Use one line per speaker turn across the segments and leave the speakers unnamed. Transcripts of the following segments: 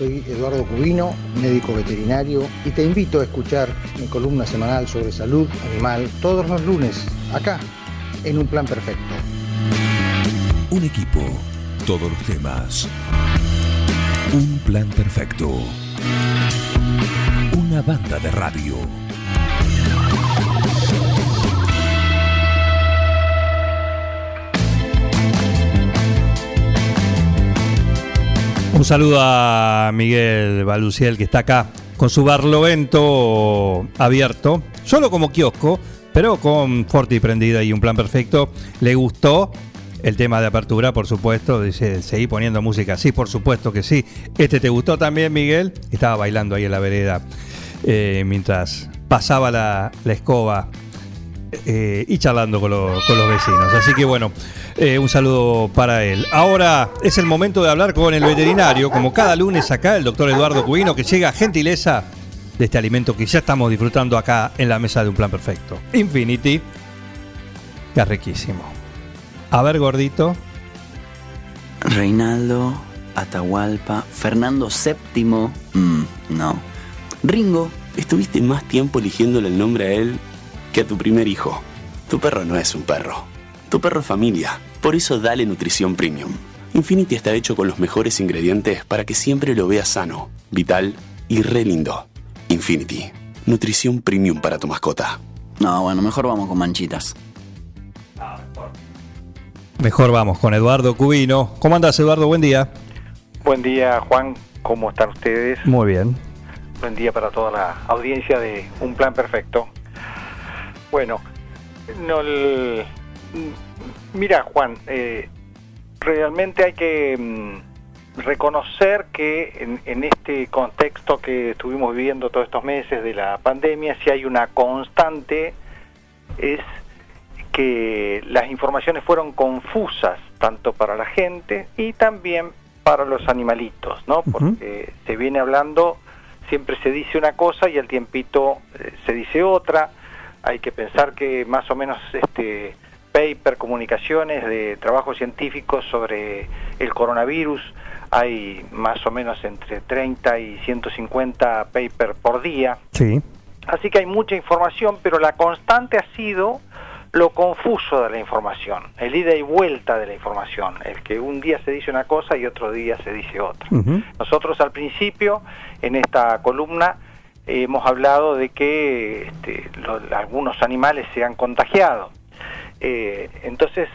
soy Eduardo Cubino, médico veterinario, y te invito a escuchar mi columna semanal sobre salud animal todos los lunes, acá, en Un Plan Perfecto.
Un equipo, todos los temas. Un plan perfecto. Una banda de radio.
Un saludo a Miguel Baluciel que está acá con su barlovento abierto, solo como kiosco, pero con fuerte y prendida y un plan perfecto. Le gustó el tema de apertura, por supuesto. Dice, seguí poniendo música. Sí, por supuesto que sí. Este te gustó también, Miguel. Estaba bailando ahí en la vereda eh, mientras pasaba la, escoba eh, y charlando con, con los vecinos. Así que bueno, eh, un saludo para él. Ahora es el momento de hablar con el veterinario, como cada lunes acá, el doctor Eduardo Cubino, que llega a gentileza de este alimento que ya estamos disfrutando acá en la mesa de un plan perfecto. Infinity, que es riquísimo. A ver, gordito.
Reinaldo, Atahualpa, Fernando VII. Mm, no. Ringo, estuviste más tiempo eligiéndole el nombre a él que a tu primer hijo. Tu perro no es un perro. Tu perro es familia. Por eso dale nutrición premium. Infinity está hecho con los mejores ingredientes para que siempre lo veas sano, vital y re lindo. Infinity. Nutrición premium para tu mascota.
No, bueno, mejor vamos con manchitas.
Mejor vamos con Eduardo Cubino. ¿Cómo andas, Eduardo? Buen día.
Buen día, Juan. ¿Cómo están ustedes?
Muy bien.
Buen día para toda la audiencia de Un Plan Perfecto. Bueno, no el- mira, Juan, eh, realmente hay que mm, reconocer que en, en este contexto que estuvimos viviendo todos estos meses de la pandemia, si hay una constante, es que las informaciones fueron confusas tanto para la gente y también para los animalitos, ¿no? Porque se viene hablando, siempre se dice una cosa y al tiempito eh, se dice otra. Hay que pensar que más o menos este paper, comunicaciones de trabajos científicos sobre el coronavirus, hay más o menos entre 30 y 150 papers por día.
Sí.
Así que hay mucha información, pero la constante ha sido lo confuso de la información, el ida y vuelta de la información, el que un día se dice una cosa y otro día se dice otra. Nosotros al principio, en esta columna, hemos hablado de que este, lo- algunos animales se han contagiado. Eh, entonces,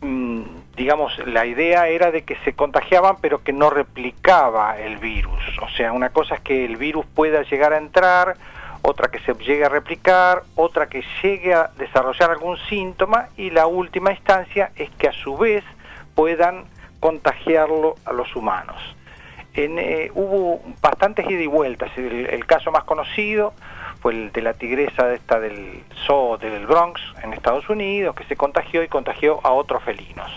mm, digamos, la idea era de que se contagiaban pero que no replicaba el virus. O sea, una cosa es que el virus pueda llegar a entrar, otra que se llegue a replicar, otra que llegue a desarrollar algún síntoma y la última instancia es que a su vez puedan contagiarlo a los humanos. Eh, hubo bastantes ida y vueltas. El, el caso más conocido fue el de la tigresa esta del zoo del Bronx en Estados Unidos, que se contagió y contagió a otros felinos.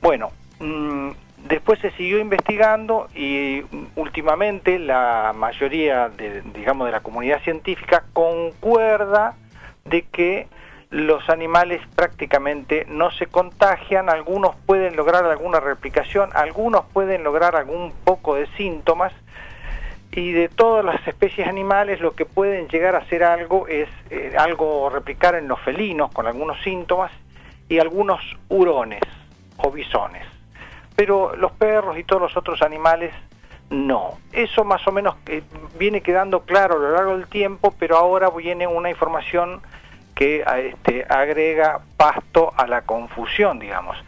Bueno, mm, después se siguió investigando y mm, últimamente la mayoría de, digamos, de la comunidad científica concuerda de que los animales prácticamente no se contagian, algunos pueden lograr alguna replicación, algunos pueden lograr algún poco de síntomas y de todas las especies animales lo que pueden llegar a hacer algo es eh, algo replicar en los felinos con algunos síntomas y algunos hurones o bisones. Pero los perros y todos los otros animales no. Eso más o menos eh, viene quedando claro a lo largo del tiempo, pero ahora viene una información que a, este, agrega pasto a la confusión, digamos,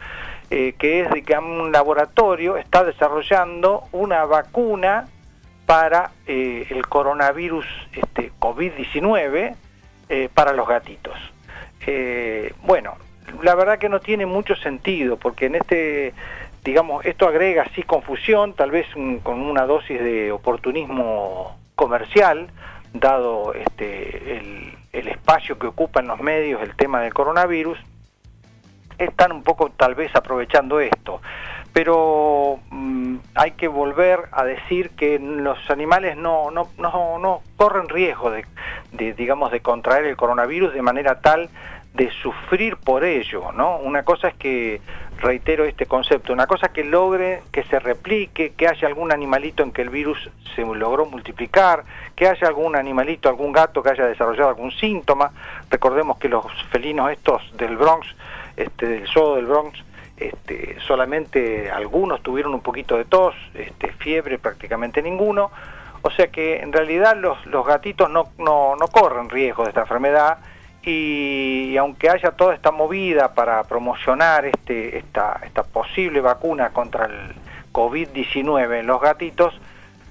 eh, que es de que un laboratorio está desarrollando una vacuna para eh, el coronavirus este, COVID-19 eh, para los gatitos. Eh, bueno, la verdad que no tiene mucho sentido, porque en este, digamos, esto agrega así confusión, tal vez un- con una dosis de oportunismo comercial, dado este, el, el espacio que ocupa en los medios el tema del coronavirus, están un poco tal vez aprovechando esto. Pero mm, hay que volver a decir que los animales no, no, no, no corren riesgo de, digamos, de contraer el coronavirus de manera tal de sufrir por ello, ¿no? Una cosa es que reitero este concepto, una cosa que logre que se replique, que haya algún animalito en que el virus se logró multiplicar, que haya algún animalito, algún gato que haya desarrollado algún síntoma. Recordemos que los felinos estos del Bronx, este, del zoo del Bronx, este, solamente algunos tuvieron un poquito de tos, este, fiebre prácticamente ninguno. O sea que en realidad los, gatitos no corren riesgo de esta enfermedad y, aunque haya toda esta movida para promocionar este, esta, esta posible vacuna contra el COVID-19 en los gatitos,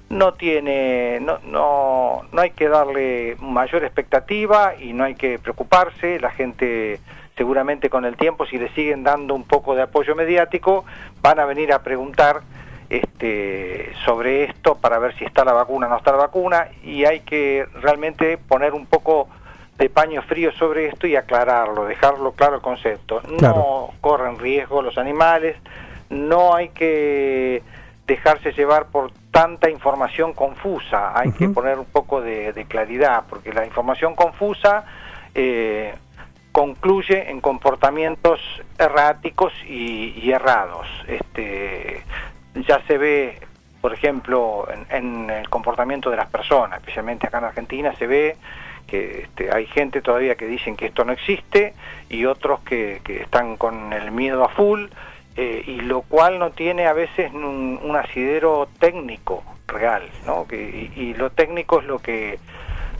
no tiene, no, no, no hay que darle mayor expectativa y no hay que preocuparse, la gente seguramente con el tiempo, si le siguen dando un poco de apoyo mediático, van a venir a preguntar este, sobre esto para ver si está la vacuna o no está la vacuna y hay que realmente poner un poco de paño frío sobre esto y aclararlo, dejarlo claro el concepto. No corren riesgo los animales, no hay que dejarse llevar por tanta información confusa, hay que poner un poco de, claridad, porque la información confusa eh, concluye en comportamientos erráticos y, errados. Este, ya se ve, por ejemplo, en el comportamiento de las personas, especialmente acá en Argentina, se ve que este, hay gente todavía que dicen que esto no existe y otros que, están con el miedo a full, eh, y lo cual no tiene a veces un, asidero técnico real, ¿no? Que, y, lo técnico es lo que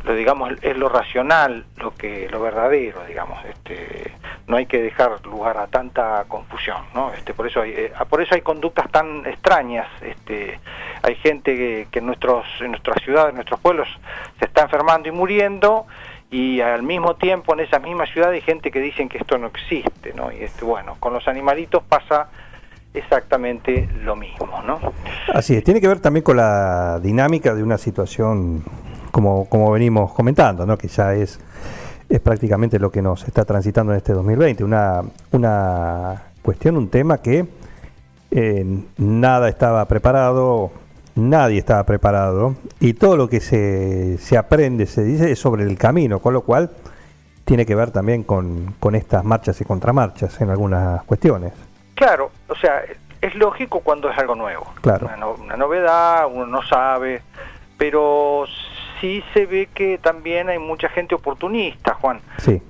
lo digamos es lo racional, lo que lo verdadero, digamos, este no hay que dejar lugar a tanta confusión, ¿no? Este por eso hay eh, por eso hay conductas tan extrañas, este hay gente que, que en nuestros en nuestras ciudades, en nuestros pueblos se está enfermando y muriendo y al mismo tiempo en esa misma ciudad hay gente que dicen que esto no existe, ¿no? Y este bueno, con los animalitos pasa exactamente lo mismo, ¿no?
Así es, tiene que ver también con la dinámica de una situación como, como venimos comentando, ¿no? que ya es, es prácticamente lo que nos está transitando en este 2020, una, una cuestión, un tema que eh, nada estaba preparado, nadie estaba preparado, y todo lo que se, se aprende, se dice, es sobre el camino, con lo cual tiene que ver también con, con estas marchas y contramarchas en algunas cuestiones.
Claro, o sea, es lógico cuando es algo nuevo.
Claro.
Una, una novedad, uno no sabe, pero sí se ve que también hay mucha gente oportunista, Juan,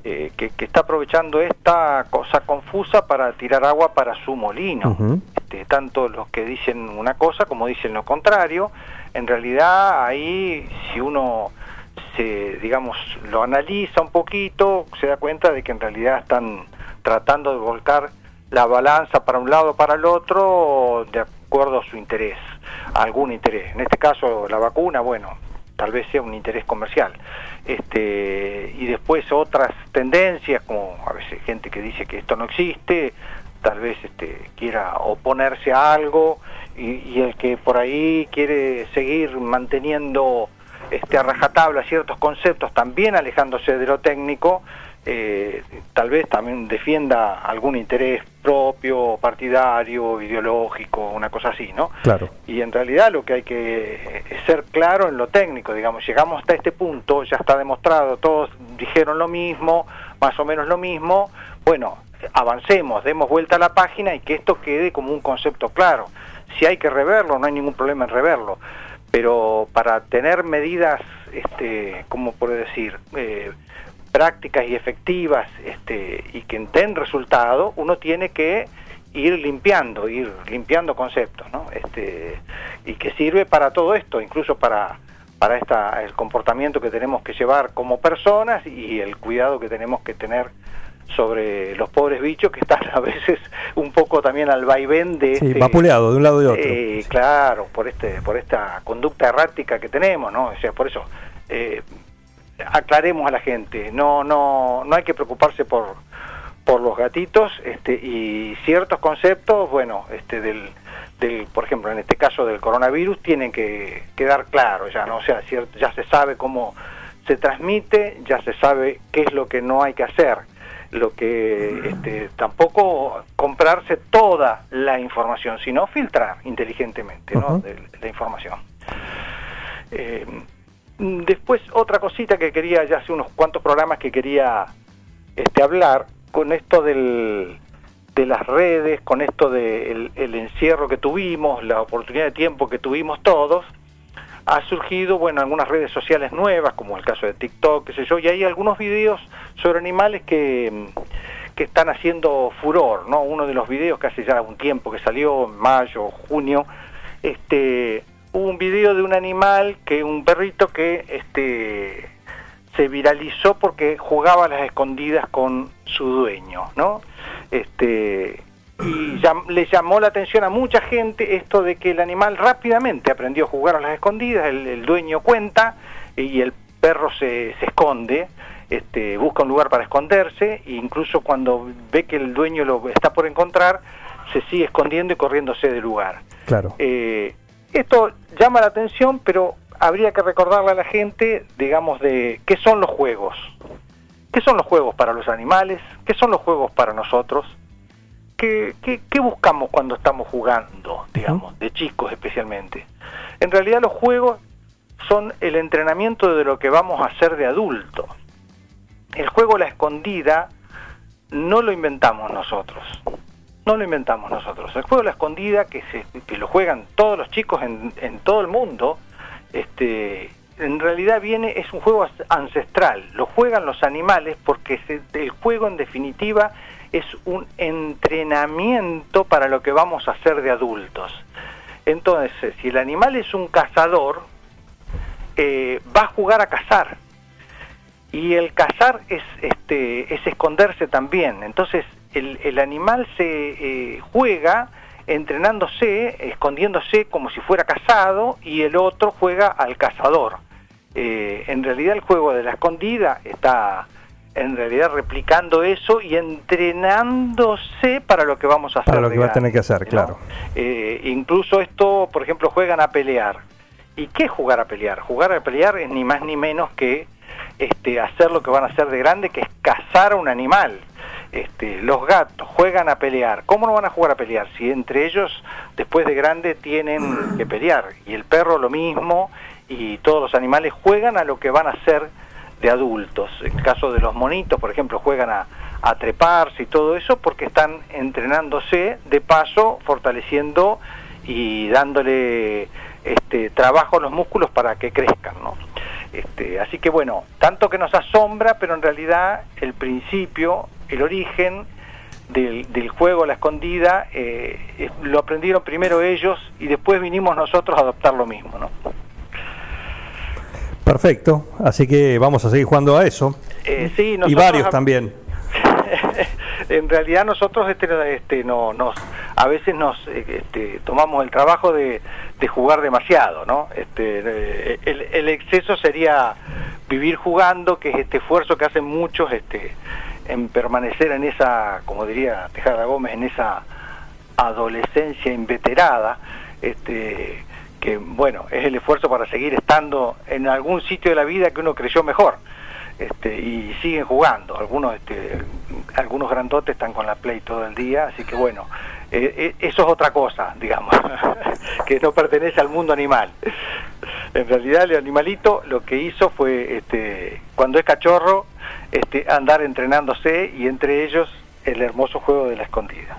eh, que, está aprovechando esta cosa confusa para tirar agua para su molino. este, tanto los que dicen una cosa como dicen lo contrario. En realidad ahí, si uno se, digamos, lo analiza un poquito, se da cuenta de que en realidad están tratando de volcar la balanza para un lado o para el otro de acuerdo a su interés, algún interés. En este caso, la vacuna, bueno, tal vez sea un interés comercial. Este, y después otras tendencias, como a veces gente que dice que esto no existe, tal vez este, quiera oponerse a algo, y, el que por ahí quiere seguir manteniendo este, a rajatabla ciertos conceptos, también alejándose de lo técnico, eh, tal vez también defienda algún interés propio, partidario, ideológico, una cosa así, ¿no?
Claro.
Y en realidad lo que hay que ser claro en lo técnico, digamos, llegamos hasta este punto, ya está demostrado, todos dijeron lo mismo, más o menos lo mismo, bueno, avancemos, demos vuelta a la página y que esto quede como un concepto claro. Si hay que reverlo, no hay ningún problema en reverlo, pero para tener medidas, este, ¿cómo puedo decir? Eh, prácticas y efectivas este, y que den resultado, uno tiene que ir limpiando, ir limpiando conceptos, ¿no? Este, y que sirve para todo esto, incluso para, para esta, el comportamiento que tenemos que llevar como personas y el cuidado que tenemos que tener sobre los pobres bichos que están a veces un poco también al vaivén de
sí, este, vapuleado de un lado y otro.
Eh, claro, por este por esta conducta errática que tenemos, ¿no? O sea, por eso eh, aclaremos a la gente, no, no, no hay que preocuparse por, por los gatitos este, y ciertos conceptos, bueno, este, del, del, por ejemplo, en este caso del coronavirus, tienen que quedar claros ya, ¿no? O sea, ya se sabe cómo se transmite, ya se sabe qué es lo que no hay que hacer. Lo que este, tampoco comprarse toda la información, sino filtrar inteligentemente ¿no? de, la información. Eh, después otra cosita que quería, ya hace unos cuantos programas que quería este, hablar con esto del, de las redes, con esto del el encierro que tuvimos, la oportunidad de tiempo que tuvimos todos, ha surgido, bueno, algunas redes sociales nuevas, como el caso de TikTok, qué sé yo, y hay algunos videos sobre animales que, que están haciendo furor, ¿no? Uno de los videos que hace ya un tiempo que salió, en mayo, junio, este, hubo un video de un animal, que un perrito que este, se viralizó porque jugaba a las escondidas con su dueño, ¿no? Este, y le llamó la atención a mucha gente esto de que el animal rápidamente aprendió a jugar a las escondidas, el, dueño cuenta y el perro se, se esconde, este, busca un lugar para esconderse e incluso cuando ve que el dueño lo está por encontrar, se sigue escondiendo y corriéndose del lugar.
Claro.
Eh, esto llama la atención, pero habría que recordarle a la gente, digamos, de qué son los juegos. ¿Qué son los juegos para los animales? ¿Qué son los juegos para nosotros? ¿Qué, qué, buscamos cuando estamos jugando, digamos, de chicos especialmente? En realidad los juegos son el entrenamiento de lo que vamos a hacer de adulto. El juego La Escondida no lo inventamos nosotros, no lo inventamos nosotros. El juego La Escondida, que, se, que lo juegan todos los chicos en, en todo el mundo, este, en realidad viene, es un juego ancestral, lo juegan los animales porque el juego en definitiva es un entrenamiento para lo que vamos a hacer de adultos. Entonces, si el animal es un cazador, eh, va a jugar a cazar. Y el cazar es, este, es esconderse también. Entonces, el, el animal se eh, juega entrenándose, escondiéndose como si fuera cazado, y el otro juega al cazador. Eh, en realidad el juego de la escondida está en realidad replicando eso y entrenándose para lo que vamos a hacer.
Para lo que va a tener que hacer, claro.
Eh, incluso esto, por ejemplo, juegan a pelear. ¿Y qué es jugar a pelear? Jugar a pelear es ni más ni menos que este, hacer lo que van a hacer de grande, que es cazar a un animal. Este, los gatos juegan a pelear. ¿Cómo no van a jugar a pelear? Si entre ellos, después de grande, tienen que pelear. Y el perro lo mismo, y todos los animales juegan a lo que van a ser de adultos. En el caso de los monitos, por ejemplo, juegan a, treparse y todo eso porque están entrenándose, de paso, fortaleciendo y dándole este, trabajo a los músculos para que crezcan. ¿no? Este, así que bueno, tanto que nos asombra, pero en realidad el principio, el origen del, del juego a la escondida, eh, lo aprendieron primero ellos y después vinimos nosotros a adoptar lo mismo. ¿no?
Perfecto, así que vamos a seguir jugando a eso.
Eh, sí,
y varios también.
en realidad nosotros este, este, no, nos, a veces nos este, tomamos el trabajo de, de, jugar demasiado, ¿no? Este, eh, el, el, exceso sería vivir jugando, que es este esfuerzo que hacen muchos este, en permanecer en esa, como diría Tejada Gómez, en esa adolescencia inveterada, este, que bueno, es el esfuerzo para seguir estando en algún sitio de la vida que uno creyó mejor. Este, y siguen jugando, algunos este, algunos grandotes están con la Play todo el día, así que bueno, eh, eh, eso es otra cosa, digamos, que no pertenece al mundo animal. En realidad el animalito lo que hizo fue, este, cuando es cachorro, este, andar entrenándose y entre ellos el hermoso juego de la escondida.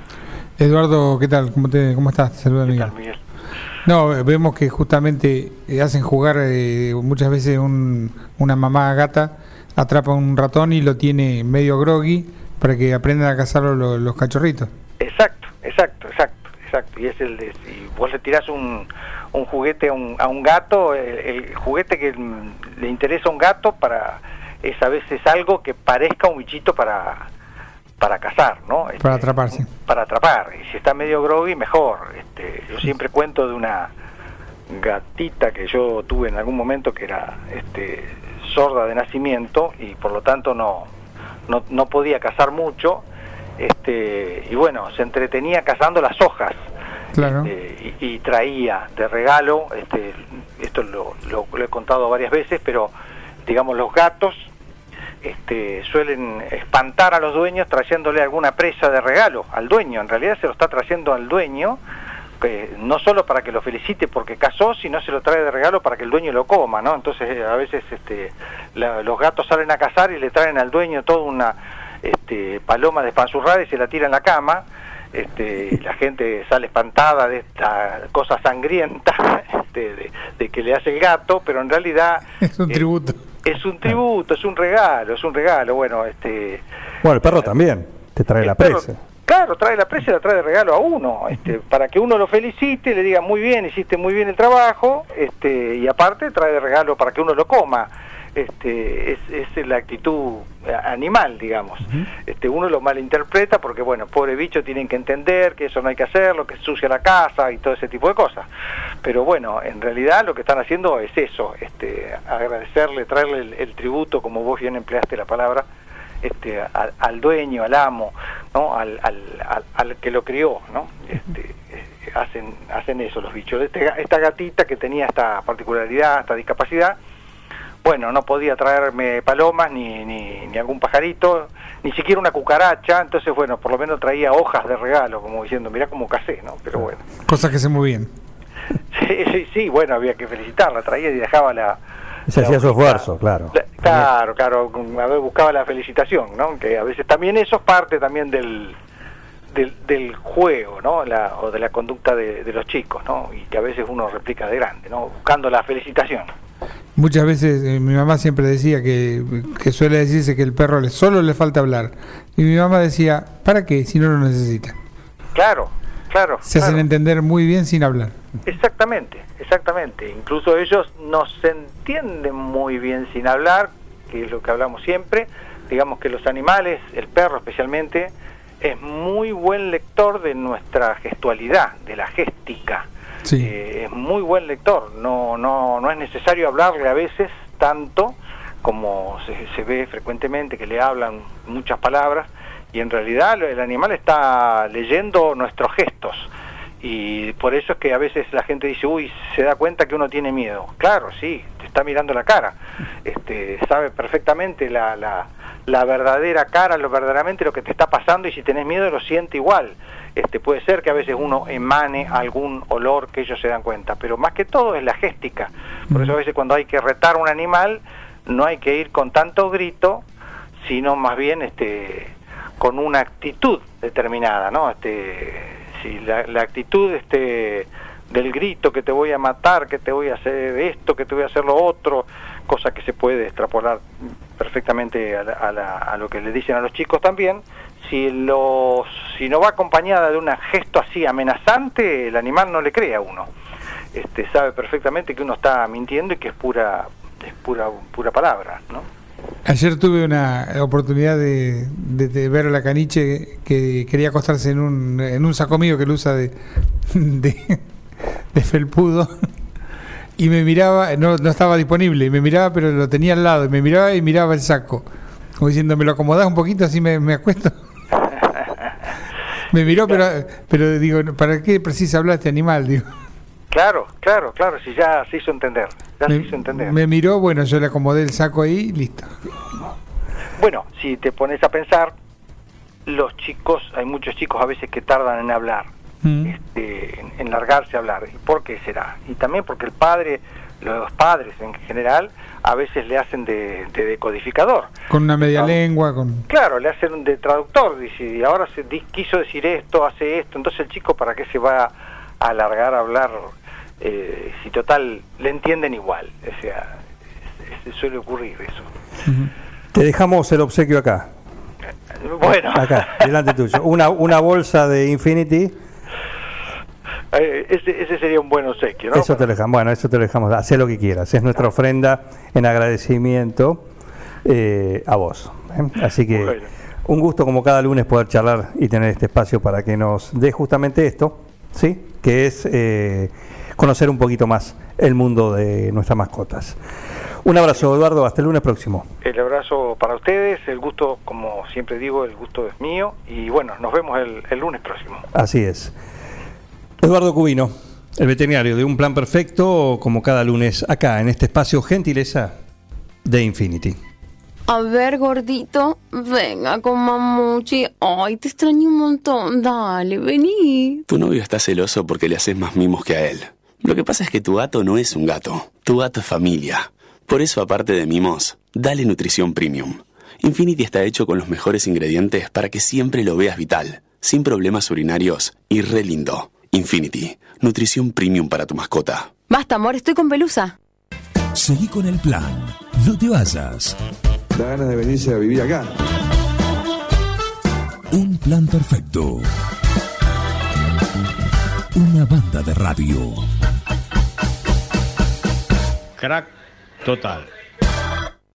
Eduardo, ¿qué tal? ¿Cómo, te, cómo estás? Saludos, Miguel. No, vemos que justamente eh, hacen jugar eh, muchas veces una mamá gata atrapa un ratón y lo tiene medio groggy para que aprendan a cazar los, cachorritos.
Exacto, exacto, exacto, exacto. Y es el de, si vos le tirás un, un juguete a un, a un gato, el, juguete que le interesa a un gato para es a veces algo que parezca un bichito para para cazar, ¿no?
Este, para atraparse.
Para atrapar. Y si está medio groggy, mejor. Este, yo siempre cuento de una gatita que yo tuve en algún momento que era este, sorda de nacimiento y por lo tanto no, no, no podía cazar mucho. Este, y bueno, se entretenía cazando las hojas. Este, y, traía de regalo, este, esto lo, lo he contado varias veces, pero digamos los gatos este, suelen espantar a los dueños trayéndole alguna presa de regalo al dueño. En realidad se lo está trayendo al dueño, no solo para que lo felicite porque casó, sino se lo trae de regalo para que el dueño lo coma, Entonces eh, a veces este, los gatos salen a cazar y le traen al dueño toda una este, paloma despanzurrada y se la tira en la cama. Este, la gente sale espantada de esta cosa sangrienta este, de, que le hace el gato, pero en realidad
es un tributo.
Es un tributo, es un regalo, es un regalo. Bueno, este.
Bueno, el perro también te trae la presa.
Claro, trae la presa y la trae de regalo a uno, este, para que uno lo felicite, le diga muy bien, hiciste muy bien el trabajo, este, y aparte trae de regalo para que uno lo coma este, es, es la actitud animal, digamos. este, uno lo malinterpreta porque, bueno, pobre bicho, tienen que entender que eso no hay que hacerlo, que sucia la casa y todo ese tipo de cosas. Pero bueno, en realidad lo que están haciendo es eso, este, agradecerle, traerle el, tributo, como vos bien empleaste la palabra, este, al, dueño, al amo, ¿no? Al, al, al, que lo crió, ¿no? Este, eh, hacen, hacen eso los bichos. Este, esta gatita que tenía esta particularidad, esta discapacidad, bueno, no podía traerme palomas ni, ni, algún pajarito, ni siquiera una cucaracha, entonces bueno, por lo menos traía hojas de regalo, como diciendo, mirá cómo casé, ¿no? Pero bueno.
Cosas que se movían.
Sí, sí, sí, bueno, había que felicitarla, traía y dejaba la...
Se hacía su esfuerzo, claro.
claro, claro, a ver, buscaba la felicitación, ¿no? Que a veces también eso es parte también del, del, del juego, ¿no? La, o de la conducta de, de los chicos, ¿no? Y que a veces uno replica de grande, ¿no? Buscando la felicitación.
Muchas veces eh, mi mamá siempre decía que, suele decirse que el perro le, solo le falta hablar. Y mi mamá decía, ¿para qué si no lo necesita?
Claro, claro.
Se hacen entender muy bien sin hablar.
Exactamente, exactamente. Incluso ellos no se entienden muy bien sin hablar, que es lo que hablamos siempre. Digamos que los animales, el perro especialmente, es muy buen lector de nuestra gestualidad, de la géstica eh, es muy buen lector, no, no, no es necesario hablarle a veces tanto como se, ve frecuentemente que le hablan muchas palabras y en realidad el animal está leyendo nuestros gestos. Y por eso es que a veces la gente dice, uy, se da cuenta que uno tiene miedo. Claro, sí, te está mirando la cara, este, sabe perfectamente la, la, la verdadera cara, lo verdaderamente lo que te está pasando y si tenés miedo lo siente igual. Este, puede ser que a veces uno emane algún olor que ellos se dan cuenta, pero más que todo es la géstica. Por eso a veces cuando hay que retar a un animal no hay que ir con tanto grito, sino más bien este, con una actitud determinada, ¿no? Este, si la, actitud este, del grito que te voy a matar, que te voy a hacer esto, que te voy a hacer lo otro, cosa que se puede extrapolar perfectamente a, a lo que le dicen a los chicos también, si, los, si no va acompañada de un gesto así amenazante, el animal no le cree a uno. Este, sabe perfectamente que uno está mintiendo y que es pura, es pura, pura palabra, ¿no?
Ayer tuve una oportunidad de, ver a la caniche que quería acostarse en un, en un saco mío que lo usa de, de, felpudo y me miraba, no, no estaba disponible, y me miraba pero lo tenía al lado, y me miraba y miraba el saco, como diciendo, ¿me lo acomodás un poquito así me, me acuesto? Me miró, pero, pero digo, ¿para qué precisa hablar este animal? Digo.
Claro, claro, claro, si ya se hizo entender. Ya me, se hizo entender.
Me miró, bueno, yo le acomodé el saco ahí, listo.
Bueno, si te pones a pensar, los chicos, hay muchos chicos a veces que tardan en hablar, mm. este, en, largarse a hablar. ¿Y por qué será? Y también porque el padre, los padres en general, a veces le hacen de, decodificador.
Con una media lengua, con...
Claro, le hacen de traductor, dice, y ahora se quiso decir esto, hace esto, entonces el chico para qué se va a alargar a hablar eh, si total le entienden igual, o sea, se suele ocurrir eso.
Te dejamos el obsequio acá.
Bueno.
Acá, delante tuyo. Una, una bolsa de Infinity
eh, ese, sería un buen obsequio, ¿no?
Eso te lo dejamos, bueno, eso te lo dejamos, haz lo que quieras, es nuestra ofrenda en agradecimiento eh, a vos. ¿eh? Así que un gusto como cada lunes poder charlar y tener este espacio para que nos dé justamente esto, ¿sí? Que es conocer un poquito más el mundo de nuestras mascotas. Un abrazo, Eduardo, hasta el lunes próximo.
El abrazo para ustedes, el gusto, como siempre digo, el gusto es mío y bueno, nos vemos el lunes próximo.
Así es. Eduardo Cubino, el veterinario de Un Plan Perfecto, como cada lunes acá en este espacio Gentileza de Infinity.
A ver, gordito, venga con mamuchi. Ay, te extraño un montón. Dale, vení.
Tu novio está celoso porque le haces más mimos que a él. Lo que pasa es que tu gato no es un gato. Tu gato es familia. Por eso, aparte de mimos, dale nutrición premium Infinity está hecho con los mejores ingredientes para que siempre lo veas vital, sin problemas urinarios y re lindo. Infinity, nutrición premium para tu mascota.
Basta, amor, estoy con pelusa.
Seguí con el plan. No te vayas.
Da ganas de venirse a vivir acá.
Un plan perfecto. Una banda de radio.
Crack total.